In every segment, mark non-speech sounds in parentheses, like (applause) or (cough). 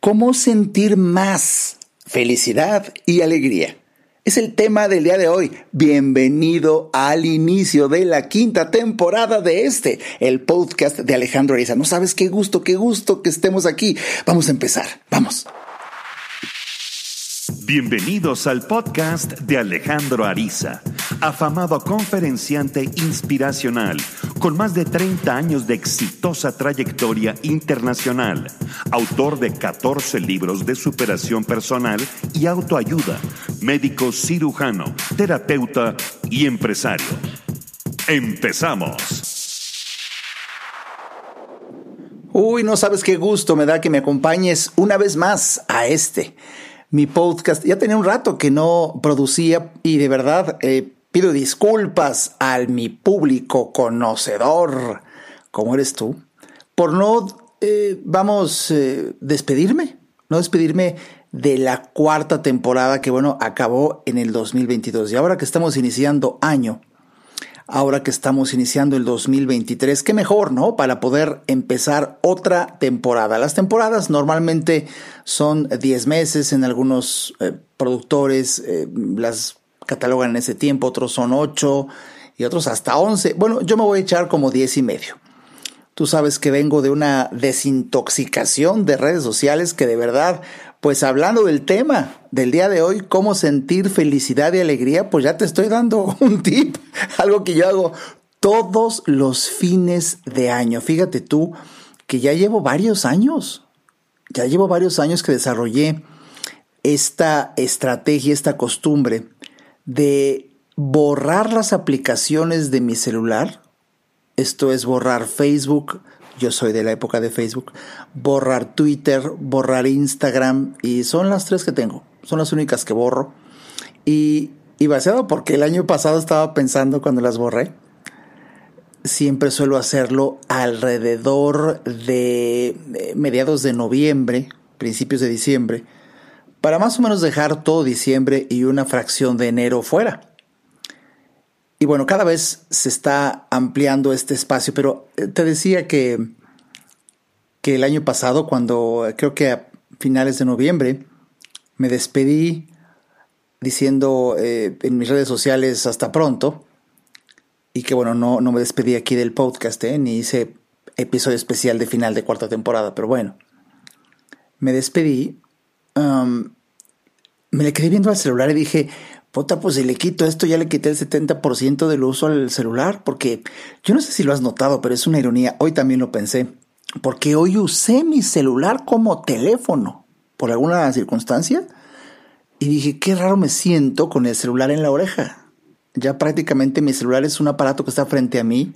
¿Cómo sentir más felicidad y alegría? Es el tema del día de hoy. Bienvenido al inicio de la quinta temporada de este, el podcast de Alejandro Ariza. No sabes qué gusto, qué gusto que estemos aquí. Vamos a empezar. Vamos. Bienvenidos al podcast de Alejandro Ariza, afamado conferenciante inspiracional, con más de 30 años de exitosa trayectoria internacional, autor de 14 libros de superación personal y autoayuda, médico cirujano, terapeuta y empresario. Empezamos. Uy, no sabes qué gusto me da que me acompañes una vez más a este mi podcast. Ya tenía un rato que no producía y de verdad eh, pido disculpas al mi público conocedor, como eres tú, por no, eh, vamos, eh, despedirme, no despedirme de la cuarta temporada que, bueno, acabó en el 2022. Y ahora que estamos iniciando año, ahora que estamos iniciando el 2023. Qué mejor, ¿no? Para poder empezar otra temporada. Las temporadas normalmente son 10 meses, en algunos eh, productores eh, las catalogan en ese tiempo, otros son 8 y otros hasta 11. Bueno, yo me voy a echar como 10 y medio. Tú sabes que vengo de una desintoxicación de redes sociales que de verdad pues hablando del tema del día de hoy, cómo sentir felicidad y alegría, pues ya te estoy dando (laughs) un tip, algo que yo hago todos los fines de año. Fíjate tú que ya llevo varios años, ya llevo varios años que desarrollé esta estrategia, esta costumbre de borrar las aplicaciones de mi celular. Esto es borrar Facebook, yo soy de la época de Facebook, borrar Twitter, borrar Instagram y son las tres que tengo, son las únicas que borro. Y, y baseado porque el año pasado estaba pensando cuando las borré, siempre suelo hacerlo alrededor de mediados de noviembre, principios de diciembre, para más o menos dejar todo diciembre y una fracción de enero fuera. Y bueno, cada vez se está ampliando este espacio, pero eh, te decía que, que el año pasado, cuando eh, creo que a finales de noviembre, me despedí diciendo eh, en mis redes sociales hasta pronto, y que bueno, no, no me despedí aquí del podcast, ni hice episodio especial de final de cuarta temporada, pero bueno, me despedí, me le quedé viendo al celular y dije, puta, pues si le quito esto, ya le quité el 70% del uso al celular, porque yo no sé si lo has notado, pero es una ironía, hoy también lo pensé, porque hoy usé mi celular como teléfono, por alguna circunstancia, y dije, qué raro me siento con el celular en la oreja. Ya prácticamente mi celular es un aparato que está frente a mí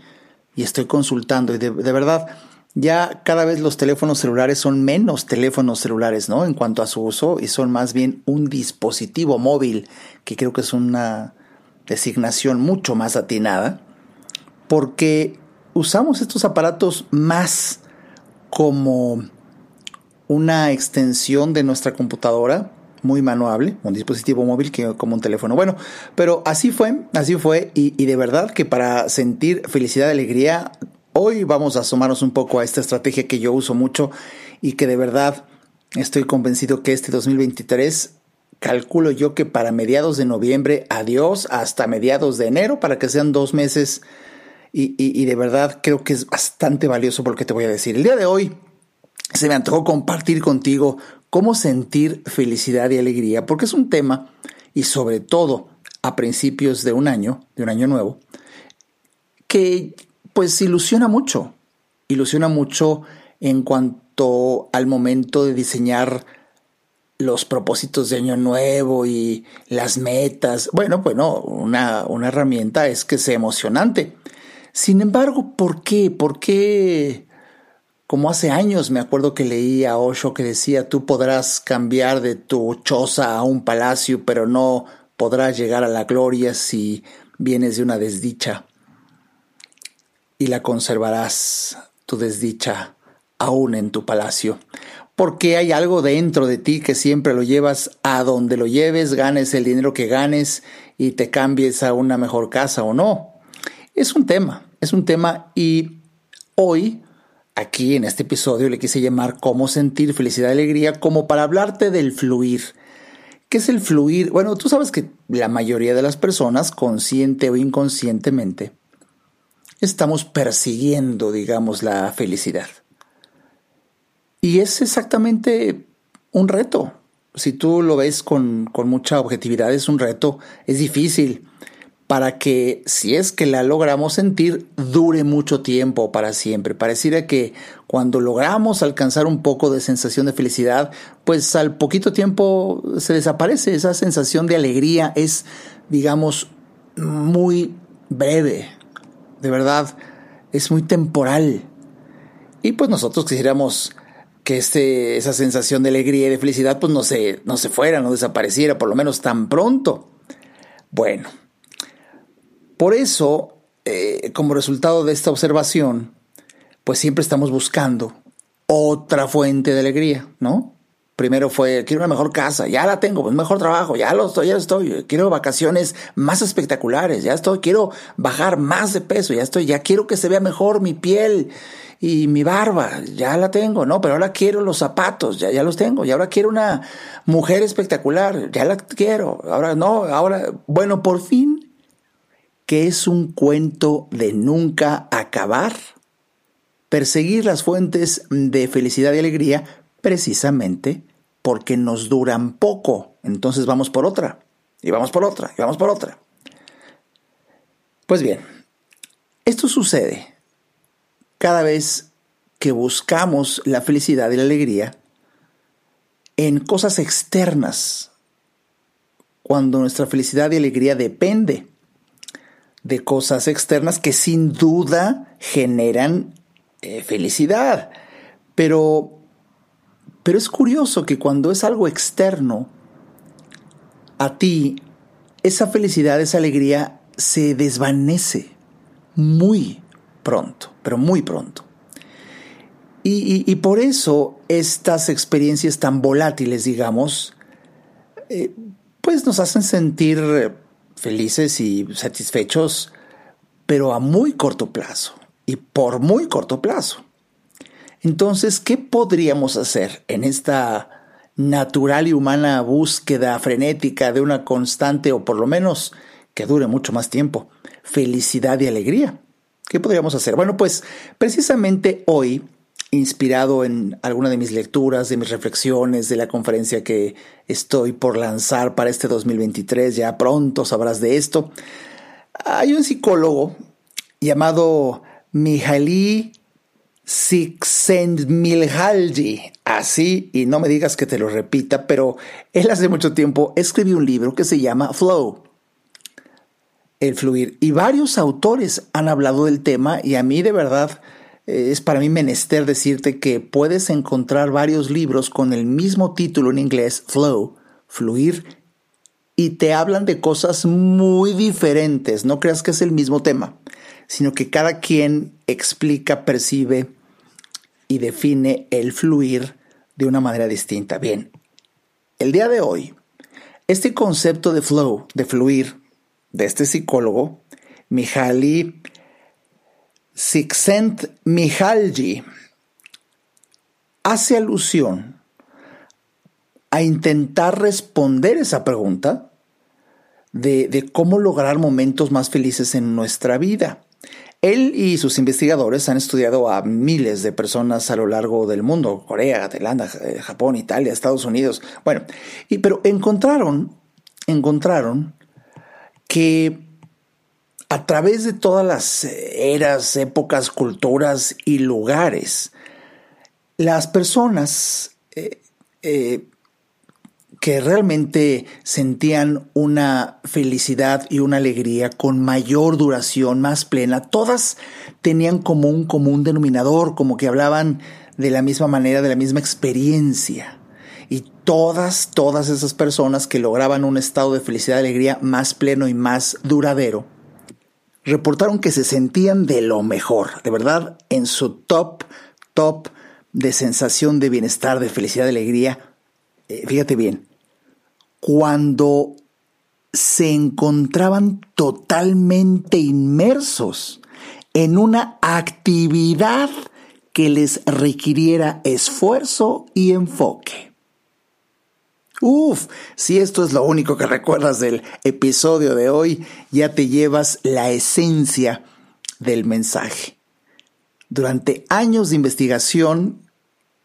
y estoy consultando, y de, de verdad, ya cada vez los teléfonos celulares son menos teléfonos celulares, ¿no? En cuanto a su uso y son más bien un dispositivo móvil, que creo que es una designación mucho más atinada, porque usamos estos aparatos más como una extensión de nuestra computadora, muy manuable, un dispositivo móvil que como un teléfono. Bueno, pero así fue, así fue, y, y de verdad que para sentir felicidad y alegría Hoy vamos a asomarnos un poco a esta estrategia que yo uso mucho y que de verdad estoy convencido que este 2023 calculo yo que para mediados de noviembre, adiós, hasta mediados de enero, para que sean dos meses. Y, de verdad creo que es bastante valioso por lo que te voy a decir. El día de hoy se me antojó compartir contigo cómo sentir felicidad y alegría, porque es un tema, y sobre todo a principios de un año, de un año nuevo, que pues ilusiona mucho, ilusiona mucho en cuanto al momento de diseñar los propósitos de año nuevo y las metas. Bueno, bueno, una, una herramienta es que sea emocionante. Sin embargo, ¿por qué? ¿Por qué? Como hace años me acuerdo que leí a Osho que decía, tú podrás cambiar de tu choza a un palacio, pero no podrás llegar a la gloria si vienes de una desdicha y la conservarás tu desdicha aún en tu palacio, porque hay algo dentro de ti que siempre lo llevas a donde lo lleves, ganes el dinero que ganes y te cambies a una mejor casa o no. Es un tema, es un tema y hoy aquí en este episodio le quise llamar Cómo sentir felicidad y alegría, como para hablarte del fluir. ¿Qué es el fluir? Bueno, tú sabes que la mayoría de las personas, consciente o inconscientemente, estamos persiguiendo, digamos, la felicidad. Y es exactamente un reto. Si tú lo ves con, con mucha objetividad, es un reto, es difícil para que, si es que la logramos sentir, dure mucho tiempo, para siempre. Pareciera que cuando logramos alcanzar un poco de sensación de felicidad, pues al poquito tiempo se desaparece. Esa sensación de alegría es, digamos, muy breve. De verdad, es muy temporal. Y pues nosotros quisiéramos que este, esa sensación de alegría y de felicidad pues no se, no se fuera, no desapareciera, por lo menos tan pronto. Bueno, por eso, eh, como resultado de esta observación, pues siempre estamos buscando otra fuente de alegría, ¿no? Primero fue, quiero una mejor casa, ya la tengo, un mejor trabajo, ya lo estoy, ya lo estoy, quiero vacaciones más espectaculares, ya estoy, quiero bajar más de peso, ya estoy, ya quiero que se vea mejor mi piel y mi barba, ya la tengo, ¿no? Pero ahora quiero los zapatos, ya, ya los tengo, y ahora quiero una mujer espectacular, ya la quiero, ahora no, ahora, bueno, por fin que es un cuento de nunca acabar. Perseguir las fuentes de felicidad y alegría precisamente porque nos duran poco. Entonces vamos por otra, y vamos por otra, y vamos por otra. Pues bien, esto sucede cada vez que buscamos la felicidad y la alegría en cosas externas, cuando nuestra felicidad y alegría depende de cosas externas que sin duda generan eh, felicidad. Pero, pero es curioso que cuando es algo externo a ti, esa felicidad, esa alegría se desvanece muy pronto, pero muy pronto. Y, por eso estas experiencias tan volátiles, digamos, eh, pues nos hacen sentir felices y satisfechos, pero a muy corto plazo y por muy corto plazo. Entonces, ¿qué podríamos hacer en esta natural y humana búsqueda frenética de una constante o por lo menos que dure mucho más tiempo, felicidad y alegría? ¿Qué podríamos hacer? Bueno, pues precisamente hoy inspirado en alguna de mis lecturas, de mis reflexiones, de la conferencia que estoy por lanzar para este 2023, ya pronto sabrás de esto. Hay un psicólogo llamado Mihaly Csikszentmihalyi, así, y no me digas que te lo repita, pero él hace mucho tiempo escribió un libro que se llama Flow, el fluir, y varios autores han hablado del tema y a mí de verdad eh, es para mí menester decirte que puedes encontrar varios libros con el mismo título en inglés, Flow, Fluir, y te hablan de cosas muy diferentes. No creas que es el mismo tema, sino que cada quien explica, percibe y define el fluir de una manera distinta. Bien, el día de hoy, este concepto de flow, de fluir, de este psicólogo, Mihaly Sixent Mihalji hace alusión a intentar responder esa pregunta de, cómo lograr momentos más felices en nuestra vida. Él y sus investigadores han estudiado a miles de personas a lo largo del mundo, Corea, Tailandia, eh, Japón, Italia, Estados Unidos. Bueno, y, pero encontraron, encontraron que a través de todas las eras, épocas, culturas y lugares, las personas eh, eh, que realmente sentían una felicidad y una alegría con mayor duración, más plena, todas tenían como un común denominador, como que hablaban de la misma manera, de la misma experiencia. Y todas, todas esas personas que lograban un estado de felicidad y alegría más pleno y más duradero, reportaron que se sentían de lo mejor, de verdad, en su top, top de sensación de bienestar, de felicidad, de alegría. Eh, fíjate bien, cuando se encontraban totalmente inmersos en una actividad que les requiriera esfuerzo y enfoque. Uf, si esto es lo único que recuerdas del episodio de hoy, ya te llevas la esencia del mensaje. Durante años de investigación,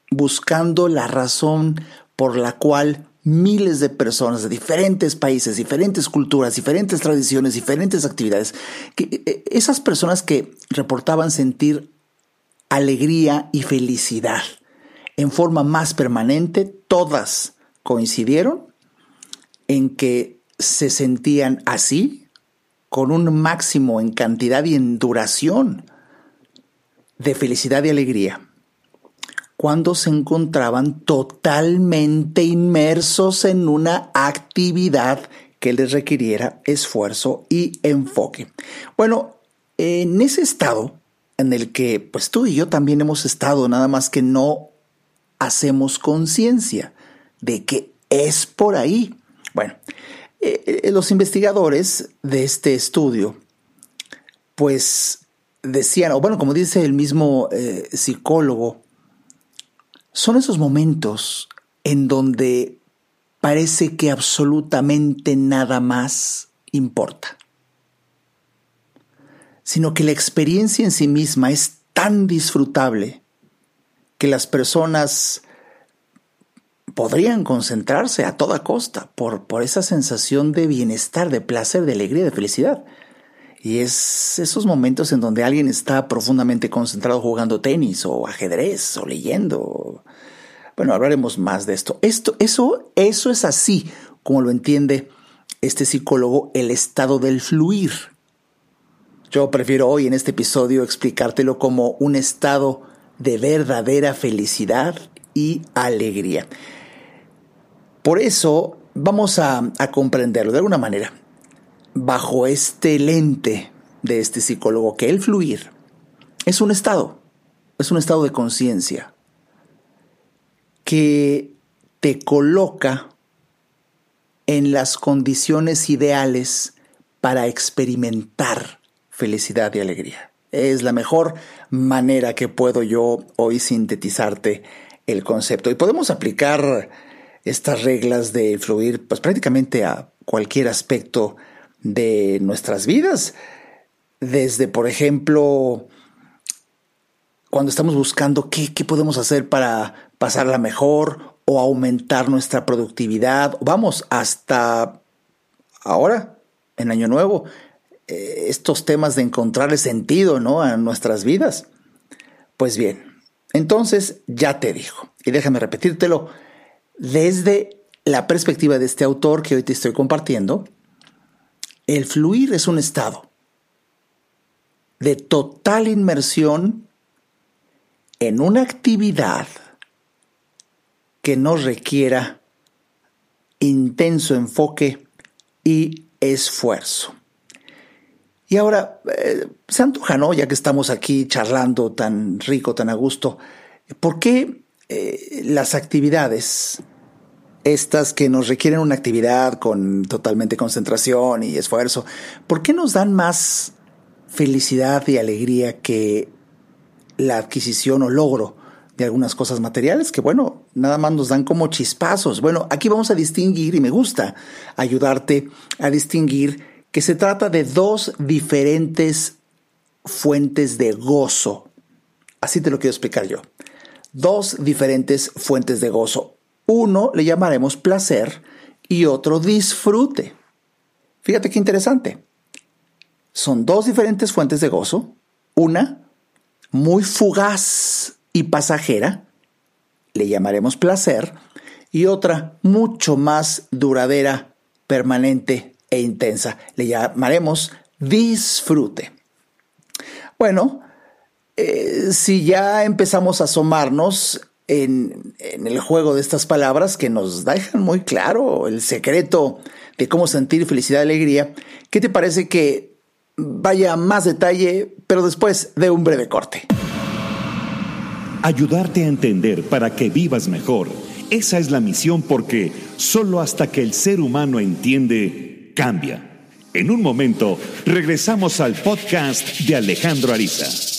buscando la razón por la cual miles de personas de diferentes países, diferentes culturas, diferentes tradiciones, diferentes actividades, que, eh, esas personas que reportaban sentir alegría y felicidad en forma más permanente, todas coincidieron en que se sentían así, con un máximo en cantidad y en duración de felicidad y alegría, cuando se encontraban totalmente inmersos en una actividad que les requiriera esfuerzo y enfoque. Bueno, en ese estado en el que pues tú y yo también hemos estado, nada más que no hacemos conciencia de que es por ahí. Bueno, eh, eh, los investigadores de este estudio, pues decían, o bueno, como dice el mismo eh, psicólogo, son esos momentos en donde parece que absolutamente nada más importa sino que la experiencia en sí misma es tan disfrutable que las personas podrían concentrarse a toda costa por, por esa sensación de bienestar, de placer, de alegría, de felicidad. Y es esos momentos en donde alguien está profundamente concentrado jugando tenis o ajedrez o leyendo. Bueno, hablaremos más de esto. Esto, eso, eso es así como lo entiende este psicólogo, el estado del fluir. Yo prefiero hoy en este episodio explicártelo como un estado de verdadera felicidad y alegría. Por eso vamos a, comprenderlo de alguna manera bajo este lente de este psicólogo que el fluir es un estado, es un estado de conciencia que te coloca en las condiciones ideales para experimentar felicidad y alegría. Es la mejor manera que puedo yo hoy sintetizarte el concepto. Y podemos aplicar estas reglas de fluir pues prácticamente a cualquier aspecto de nuestras vidas. Desde, por ejemplo, cuando estamos buscando qué, qué podemos hacer para pasarla mejor o aumentar nuestra productividad. Vamos, hasta ahora, en Año Nuevo, eh, estos temas de encontrarle sentido ¿no? a nuestras vidas. Pues bien, entonces ya te dijo, y déjame repetírtelo, desde la perspectiva de este autor que hoy te estoy compartiendo, el fluir es un estado de total inmersión en una actividad que no requiera intenso enfoque y esfuerzo. Y ahora, eh, se. Ya que estamos aquí charlando tan rico, tan a gusto, ¿por qué eh, las actividades, estas que nos requieren una actividad con totalmente concentración y esfuerzo, ¿por qué nos dan más felicidad y alegría que la adquisición o logro de algunas cosas materiales que, bueno, nada más nos dan como chispazos. Bueno, aquí vamos a distinguir y me gusta ayudarte a distinguir que se trata de dos diferentes fuentes de gozo. Así te lo quiero explicar yo. Dos diferentes fuentes de gozo. Uno le llamaremos placer y otro disfrute. Fíjate qué interesante. Son dos diferentes fuentes de gozo. Una muy fugaz y pasajera, le llamaremos placer, y otra mucho más duradera, permanente e intensa. Le llamaremos disfrute. Bueno, eh, si ya empezamos a asomarnos en, el juego de estas palabras que nos dejan muy claro el secreto de cómo sentir felicidad y alegría, ¿qué te parece que vaya más detalle, pero después de un breve corte? Ayudarte a entender para que vivas mejor. Esa es la misión porque solo hasta que el ser humano entiende cambia. En un momento, regresamos al podcast de Alejandro Ariza.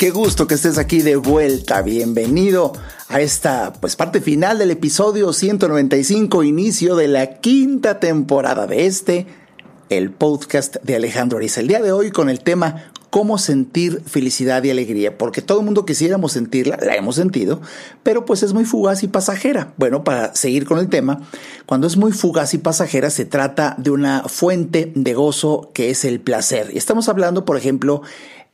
Qué gusto que estés aquí de vuelta. Bienvenido a esta pues parte final del episodio 195, inicio de la quinta temporada de este, el podcast de Alejandro Ariza. El día de hoy con el tema cómo sentir felicidad y alegría, porque todo el mundo quisiéramos sentirla, la hemos sentido, pero pues es muy fugaz y pasajera. Bueno, para seguir con el tema, cuando es muy fugaz y pasajera se trata de una fuente de gozo que es el placer. Y estamos hablando, por ejemplo,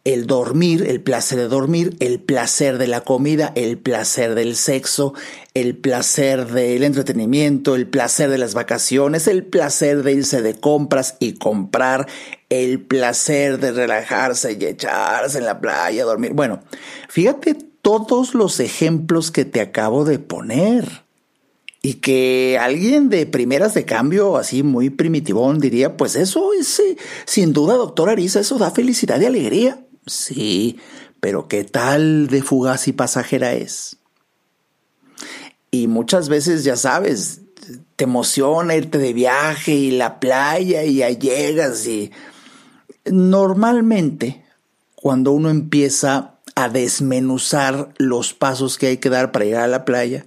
el dormir, el placer de dormir, el placer de la comida, el placer del sexo, el placer del entretenimiento, el placer de las vacaciones, el placer de irse de compras y comprar, el placer de relajarse y echarse en la playa, dormir. Bueno, fíjate todos los ejemplos que te acabo de poner. Y que alguien de primeras de cambio, así muy primitivón, diría, pues eso es, eh, sin duda, doctor Arisa, eso da felicidad y alegría. Sí, pero ¿qué tal de fugaz y pasajera es? Y muchas veces, ya sabes, te emociona irte de viaje y la playa y ya llegas y normalmente cuando uno empieza a desmenuzar los pasos que hay que dar para llegar a la playa,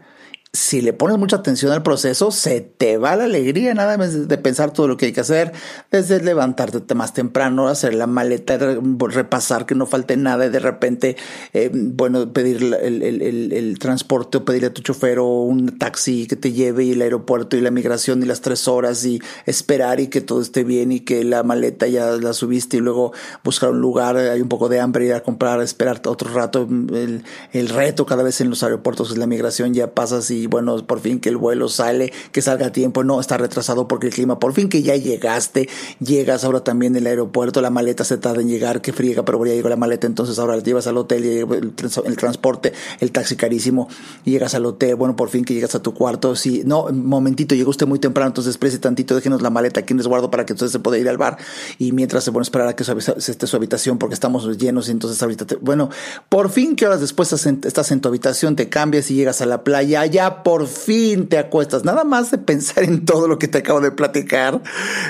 si le pones mucha atención al proceso, se te va la alegría nada más de pensar todo lo que hay que hacer, desde levantarte más temprano, hacer la maleta, repasar que no falte nada y de repente, eh, bueno, pedir el, el, el, transporte o pedirle a tu chofer o un taxi que te lleve y el aeropuerto y la migración y las tres horas y esperar y que todo esté bien y que la maleta ya la subiste y luego buscar un lugar, hay un poco de hambre, ir a comprar, esperar otro rato, el, reto cada vez en los aeropuertos es la migración, ya pasas y y bueno, por fin que el vuelo sale, que salga a tiempo, no, está retrasado porque el clima, por fin que ya llegaste, llegas ahora también del aeropuerto, la maleta se tarda en llegar, que friega, pero ya llegó la maleta, entonces ahora la llevas al hotel, y el, transporte, el taxi carísimo, llegas al hotel, bueno, por fin que llegas a tu cuarto, sí, no, momentito, llegó usted muy temprano, entonces exprese tantito, déjenos la maleta aquí en resguardo para que entonces se pueda ir al bar, y mientras se a esperar a que esté su habitación porque estamos llenos, y entonces ahorita, bueno, por fin que horas después estás en tu habitación, te cambias y llegas a la playa, ya por fin te acuestas. Nada más de pensar en todo lo que te acabo de platicar,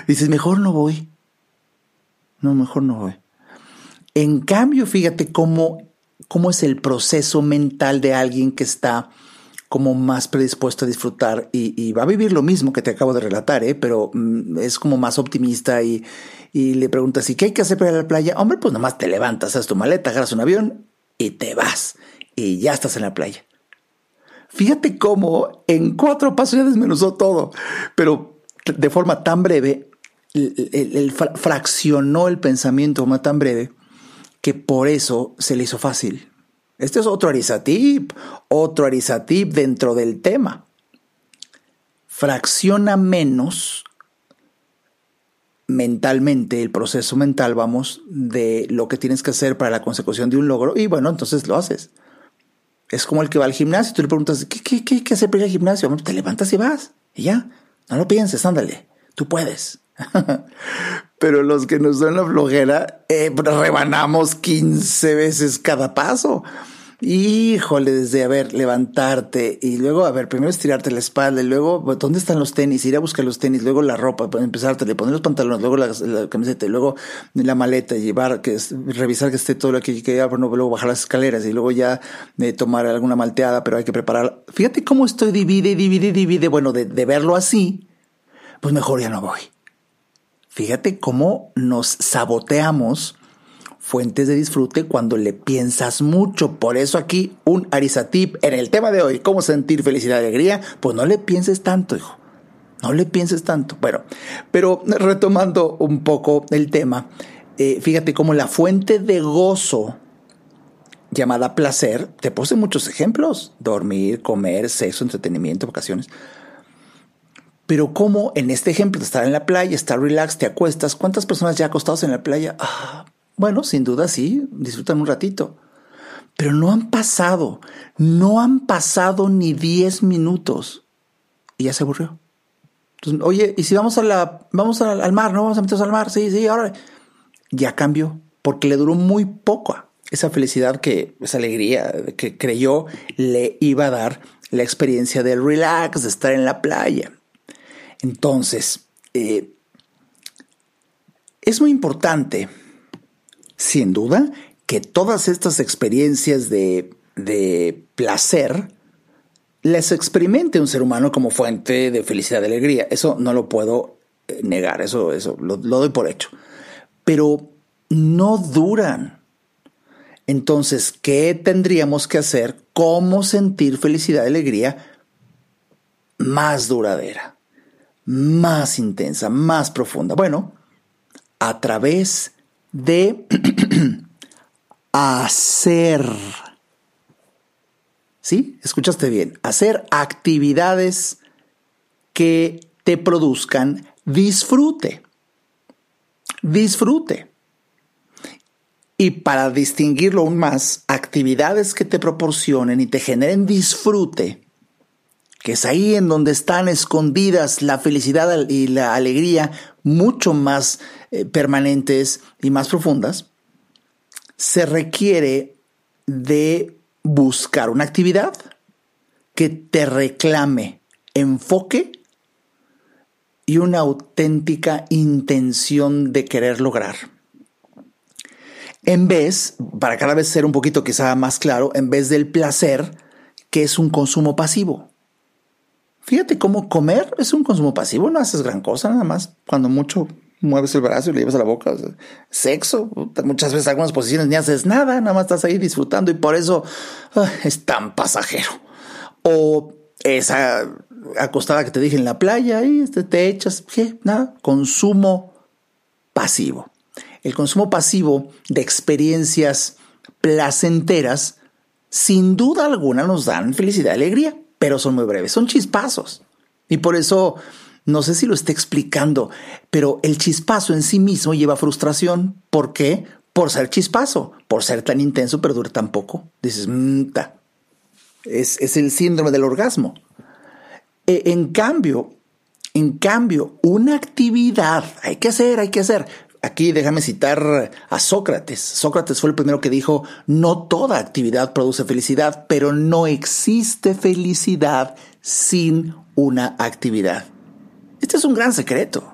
dices, mejor no voy. No, mejor no voy. En cambio, fíjate cómo, cómo es el proceso mental de alguien que está como más predispuesto a disfrutar y, va a vivir lo mismo que te acabo de relatar, ¿eh? pero mm, es como más optimista y, le preguntas, ¿y qué hay que hacer para ir a la playa? Hombre, pues nomás te levantas, haces tu maleta, agarras un avión y te vas y ya estás en la playa. Fíjate cómo en cuatro pasos ya desmenuzó todo, pero de forma tan breve, fraccionó el pensamiento de forma tan breve que por eso se le hizo fácil. Este es otro arizatip, otro arizatip dentro del tema. Fracciona menos mentalmente, el proceso mental, vamos, de lo que tienes que hacer para la consecución de un logro y bueno, entonces lo haces. Es como el que va al gimnasio, tú le preguntas, ¿qué, qué, qué hacer para ir al gimnasio? te levantas y vas, y ya. No lo pienses, ándale, tú puedes. (laughs) Pero los que nos dan la flojera, eh, rebanamos 15 veces cada paso. Híjole, desde, a ver, levantarte y luego, a ver, primero estirarte la espalda y luego, ¿dónde están los tenis? Ir a buscar los tenis, luego la ropa, empezarte, le poner los pantalones, luego la, camiseta y luego la maleta, llevar, que revisar que esté todo lo que hay que llevar, luego bajar las escaleras y luego ya de tomar alguna malteada, pero hay que preparar. Fíjate cómo estoy divide, divide, divide. Bueno, de, de verlo así, pues mejor ya no voy. Fíjate cómo nos saboteamos fuentes de disfrute cuando le piensas mucho. Por eso aquí un arisatip en el tema de hoy, cómo sentir felicidad y alegría, pues no le pienses tanto, hijo. No le pienses tanto. Bueno, pero retomando un poco el tema, eh, fíjate cómo la fuente de gozo llamada placer, te puse muchos ejemplos, dormir, comer, sexo, entretenimiento, vacaciones. Pero como en este ejemplo de estar en la playa, estar relax, te acuestas, ¿cuántas personas ya acostados en la playa? Ah, bueno, sin duda sí, disfrutan un ratito. Pero no han pasado, no han pasado ni 10 minutos y ya se aburrió. Entonces, oye, ¿y si vamos a la, vamos al, mar, no vamos a meternos al mar? Sí, sí, ahora. Ya cambió, porque le duró muy poco esa felicidad que, esa alegría que creyó le iba a dar la experiencia del relax, de estar en la playa. Entonces, eh, es muy importante, sin duda, que todas estas experiencias de, de placer las experimente un ser humano como fuente de felicidad y alegría. Eso no lo puedo eh, negar, eso, eso lo, lo doy por hecho. Pero no duran. Entonces, ¿qué tendríamos que hacer? ¿Cómo sentir felicidad y alegría más duradera, más intensa, más profunda? Bueno, a través de (clears throat) hacer ¿Sí? Escuchaste bien. Hacer actividades que te produzcan disfrute. Disfrute. Y para distinguirlo aún más, actividades que te proporcionen y te generen disfrute, que es ahí en donde están escondidas la felicidad y la alegría mucho más eh, permanentes y más profundas, se requiere de buscar una actividad que te reclame enfoque y una auténtica intención de querer lograr. En vez, para cada vez ser un poquito quizá más claro, en vez del placer, que es un consumo pasivo. Fíjate cómo comer es un consumo pasivo, no haces gran cosa, nada más, cuando mucho mueves el brazo y le llevas a la boca. sexo, muchas veces algunas posiciones ni haces nada, nada más estás ahí disfrutando y por eso ah, es tan pasajero. O esa acostada que te dije en la playa y te, te echas, ¿qué? Nada, consumo pasivo. El consumo pasivo de experiencias placenteras, sin duda alguna nos dan felicidad y alegría, pero son muy breves, son chispazos. Y por eso no sé si lo está explicando, pero el chispazo en sí mismo lleva frustración. ¿Por qué? Por ser chispazo, por ser tan intenso, pero dura tan poco. Dices, es, es, el síndrome del orgasmo. E, en cambio, en cambio, una actividad hay que hacer, hay que hacer. Aquí déjame citar a Sócrates. Sócrates fue el primero que dijo, no toda actividad produce felicidad, pero no existe felicidad sin una actividad. Este es un gran secreto.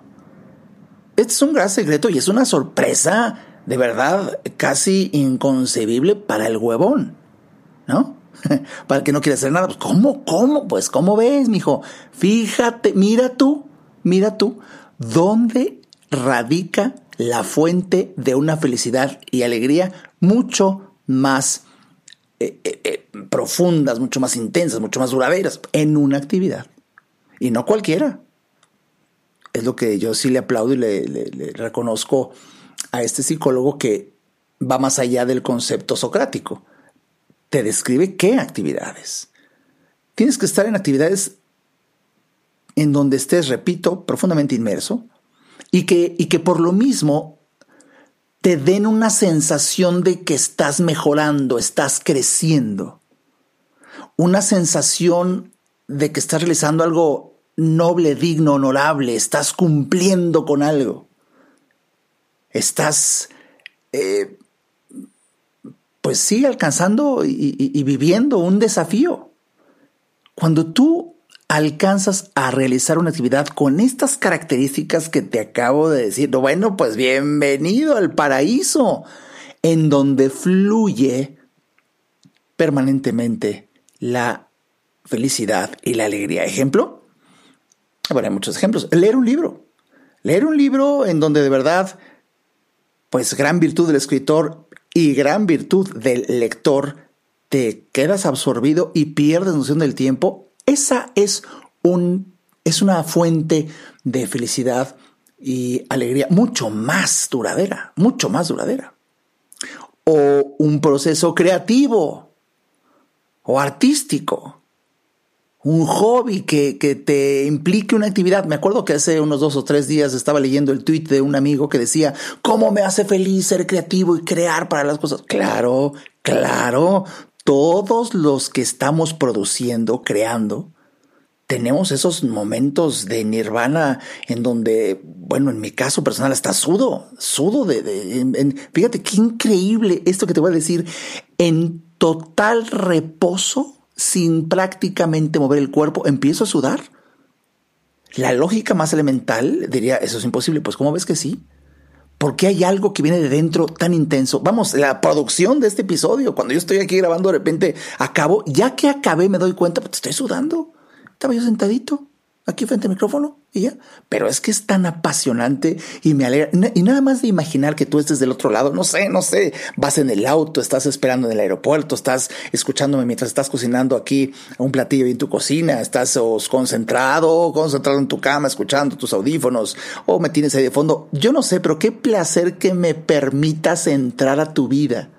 Este es un gran secreto y es una sorpresa de verdad casi inconcebible para el huevón, ¿no? (laughs) para el que no quiere hacer nada. Pues, ¿Cómo? ¿Cómo? Pues, ¿cómo ves, mijo? Fíjate, mira tú, mira tú, ¿dónde radica la fuente de una felicidad y alegría mucho más eh, eh, eh, profundas, mucho más intensas, mucho más duraderas en una actividad? Y no cualquiera es lo que yo sí le aplaudo y le, reconozco a este psicólogo que va más allá del concepto socrático. Te describe qué actividades. Tienes que estar en actividades en donde estés, repito, profundamente inmerso y que, y que por lo mismo te den una sensación de que estás mejorando, estás creciendo. Una sensación de que estás realizando algo noble, digno, honorable, estás cumpliendo con algo. Estás, eh, pues sí, alcanzando y, viviendo un desafío. Cuando tú alcanzas a realizar una actividad con estas características que te acabo de decir, bueno, pues bienvenido al paraíso, en donde fluye permanentemente la felicidad y la alegría. Ejemplo, bueno, hay muchos ejemplos. Leer un libro. Leer un libro en donde de verdad, pues gran virtud del escritor y gran virtud del lector, te quedas absorbido y pierdes noción del tiempo, esa es, un, es una fuente de felicidad y alegría mucho más duradera, mucho más duradera. O un proceso creativo o artístico un hobby que, que, te implique una actividad. Me acuerdo que hace unos dos o tres días estaba leyendo el tweet de un amigo que decía, ¿cómo me hace feliz ser creativo y crear para las cosas? Claro, claro, todos los que estamos produciendo, creando, tenemos esos momentos de nirvana en donde, bueno, en mi caso personal, está sudo, sudo de, de fíjate qué increíble esto que te voy a decir, en total reposo sin prácticamente mover el cuerpo, empiezo a sudar. La lógica más elemental diría, eso es imposible. Pues ¿cómo ves que sí? Porque hay algo que viene de dentro tan intenso. Vamos, la producción de este episodio, cuando yo estoy aquí grabando, de repente acabo, ya que acabé me doy cuenta, pues estoy sudando. Estaba yo sentadito aquí frente al micrófono y ya. Pero es que es tan apasionante y me alegra. Y nada más de imaginar que tú estés del otro lado, no sé, no sé, vas en el auto, estás esperando en el aeropuerto, estás escuchándome mientras estás cocinando aquí un platillo en tu cocina, estás concentrado, concentrado en tu cama, escuchando tus audífonos o me tienes ahí de fondo. Yo no sé, pero qué placer que me permitas entrar a tu vida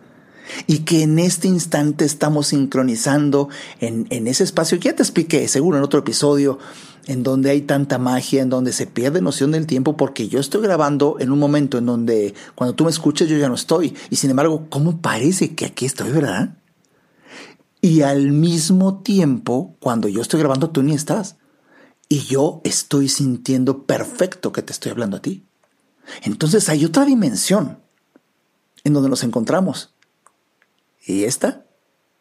y que en este instante estamos sincronizando en, en ese espacio que ya te expliqué, seguro en otro episodio, en donde hay tanta magia, en donde se pierde noción del tiempo, porque yo estoy grabando en un momento en donde cuando tú me escuchas yo ya no estoy. Y sin embargo, ¿cómo parece que aquí estoy, verdad? Y al mismo tiempo, cuando yo estoy grabando, tú ni estás. Y yo estoy sintiendo perfecto que te estoy hablando a ti. Entonces hay otra dimensión en donde nos encontramos. Y esta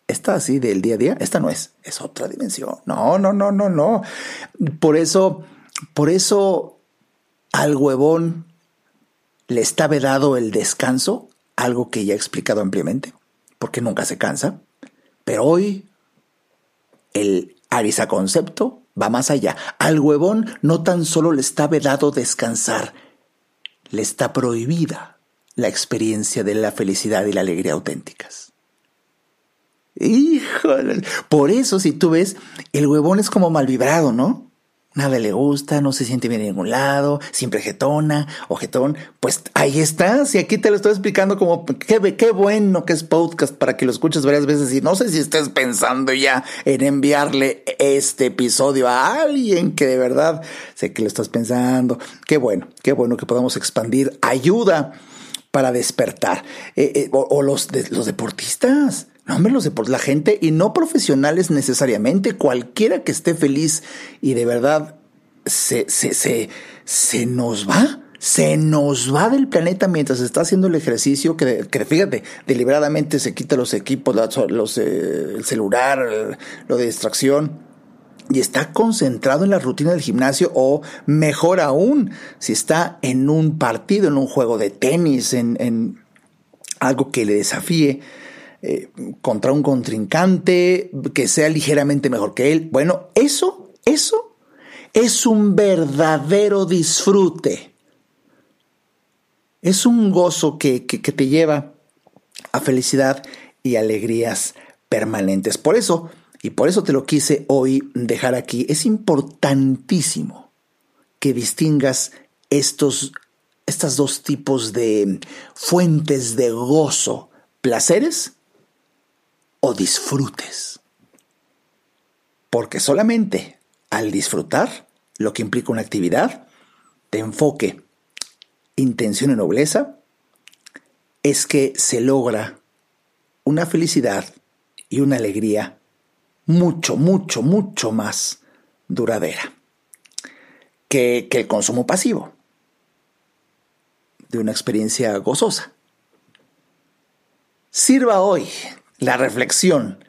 esta así del día a día, esta no es, es otra dimensión. No, no, no, no, no. Por eso, por eso al huevón le está vedado el descanso, algo que ya he explicado ampliamente, porque nunca se cansa. Pero hoy el Arisa concepto va más allá. Al huevón no tan solo le está vedado descansar, le está prohibida la experiencia de la felicidad y la alegría auténticas. Híjole. Por eso, si tú ves, el huevón es como mal vibrado, ¿no? Nada le gusta, no se siente bien en ningún lado, siempre jetona o jetón. Pues ahí está. Si aquí te lo estoy explicando como qué, qué bueno que es podcast para que lo escuches varias veces y no sé si estés pensando ya en enviarle este episodio a alguien que de verdad sé que lo estás pensando. Qué bueno, qué bueno que podamos expandir ayuda para despertar. Eh, eh, o, los, los deportistas no, hombre, los deportes, la gente y no profesionales necesariamente, cualquiera que esté feliz y de verdad se, se, se, se nos va, se nos va del planeta mientras está haciendo el ejercicio, que, que fíjate, deliberadamente se quita los equipos, los, eh, el celular, lo de distracción y está concentrado en la rutina del gimnasio o mejor aún, si está en un partido, en un juego de tenis, en, en algo que le desafíe eh, contra un contrincante que sea ligeramente mejor que él. Bueno, eso, eso es un verdadero disfrute. Es un gozo que, que, te lleva a felicidad y alegrías permanentes. Por eso, y por eso te lo quise hoy dejar aquí, es importantísimo que distingas estos, estos dos tipos de fuentes de gozo, placeres o disfrutes. Porque solamente al disfrutar, lo que implica una actividad, de enfoque, intención y nobleza, es que se logra una felicidad y una alegría mucho, mucho, mucho más duradera que, que el consumo pasivo de una experiencia gozosa. Sirva hoy la reflexión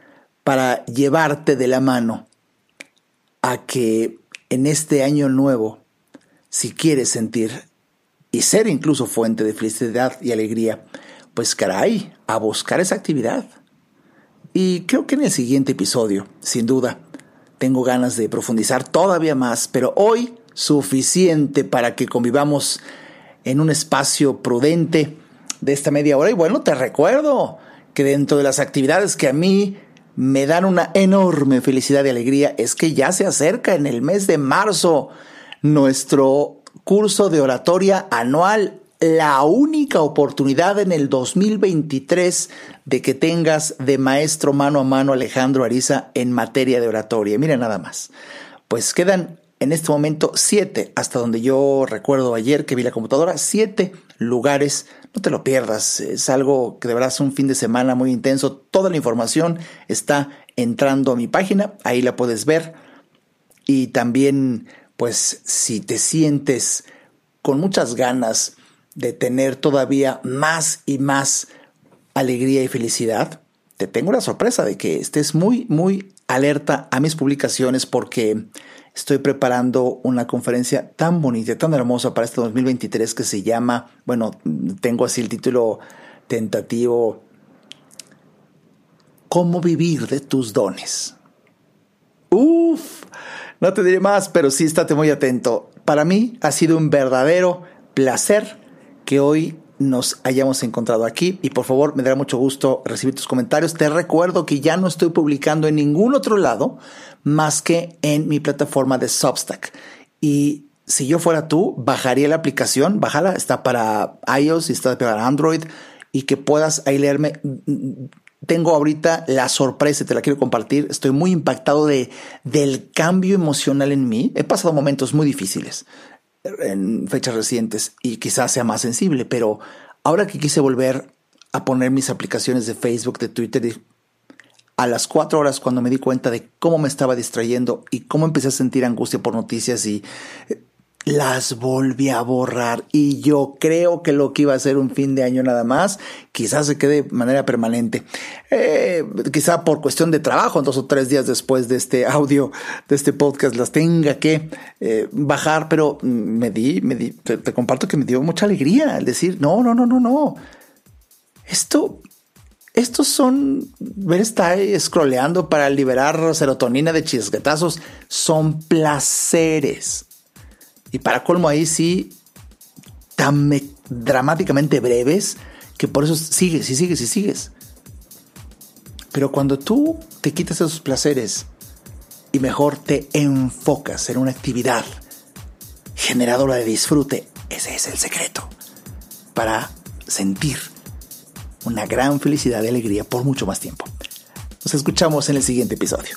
para llevarte de la mano a que en este año nuevo, si quieres sentir y ser incluso fuente de felicidad y alegría, pues caray, a buscar esa actividad. Y creo que en el siguiente episodio, sin duda, tengo ganas de profundizar todavía más, pero hoy suficiente para que convivamos en un espacio prudente, de esta media hora y bueno, te recuerdo que dentro de las actividades que a mí me dan una enorme felicidad y alegría es que ya se acerca en el mes de marzo nuestro curso de oratoria anual, la única oportunidad en el 2023 de que tengas de maestro mano a mano Alejandro Ariza en materia de oratoria. Mira nada más. Pues quedan en este momento siete, hasta donde yo recuerdo ayer que vi la computadora, siete lugares. No te lo pierdas, es algo que de verdad un fin de semana muy intenso. Toda la información está entrando a mi página, ahí la puedes ver. Y también, pues, si te sientes con muchas ganas de tener todavía más y más alegría y felicidad, te tengo la sorpresa de que estés muy, muy alerta a mis publicaciones porque estoy preparando una conferencia tan bonita, tan hermosa para este 2023 que se llama, bueno, tengo así el título tentativo, ¿Cómo vivir de tus dones? Uf, no te diré más, pero sí estate muy atento. Para mí ha sido un verdadero placer que hoy nos hayamos encontrado aquí y por favor me dará mucho gusto recibir tus comentarios. Te recuerdo que ya no estoy publicando en ningún otro lado más que en mi plataforma de Substack. Y si yo fuera tú, bajaría la aplicación, bájala, está para iOS y está para Android y que puedas ahí leerme. Tengo ahorita la sorpresa, te la quiero compartir. Estoy muy impactado de, del cambio emocional en mí. He pasado momentos muy difíciles en fechas recientes y quizás sea más sensible, pero ahora que quise volver a poner mis aplicaciones de Facebook, de Twitter, a las cuatro horas cuando me di cuenta de cómo me estaba distrayendo y cómo empecé a sentir angustia por noticias y las volví a borrar y yo creo que lo que iba a ser un fin de año nada más, quizás se quede de manera permanente. Eh, quizá por cuestión de trabajo, dos o tres días después de este audio, de este podcast, las tenga que eh, bajar, pero me di, me di, te, comparto que me dio mucha alegría al decir, no, no, no, no, no. Esto, estos son, ver, está scrolleando para liberar serotonina de chisquetazos, son placeres y para colmo ahí sí, tan dramáticamente breves, que por eso sigues y sigues y sigues. Pero cuando tú te quitas esos placeres y mejor te enfocas en una actividad generadora de disfrute, ese es el secreto para sentir una gran felicidad y alegría por mucho más tiempo. Nos escuchamos en el siguiente episodio.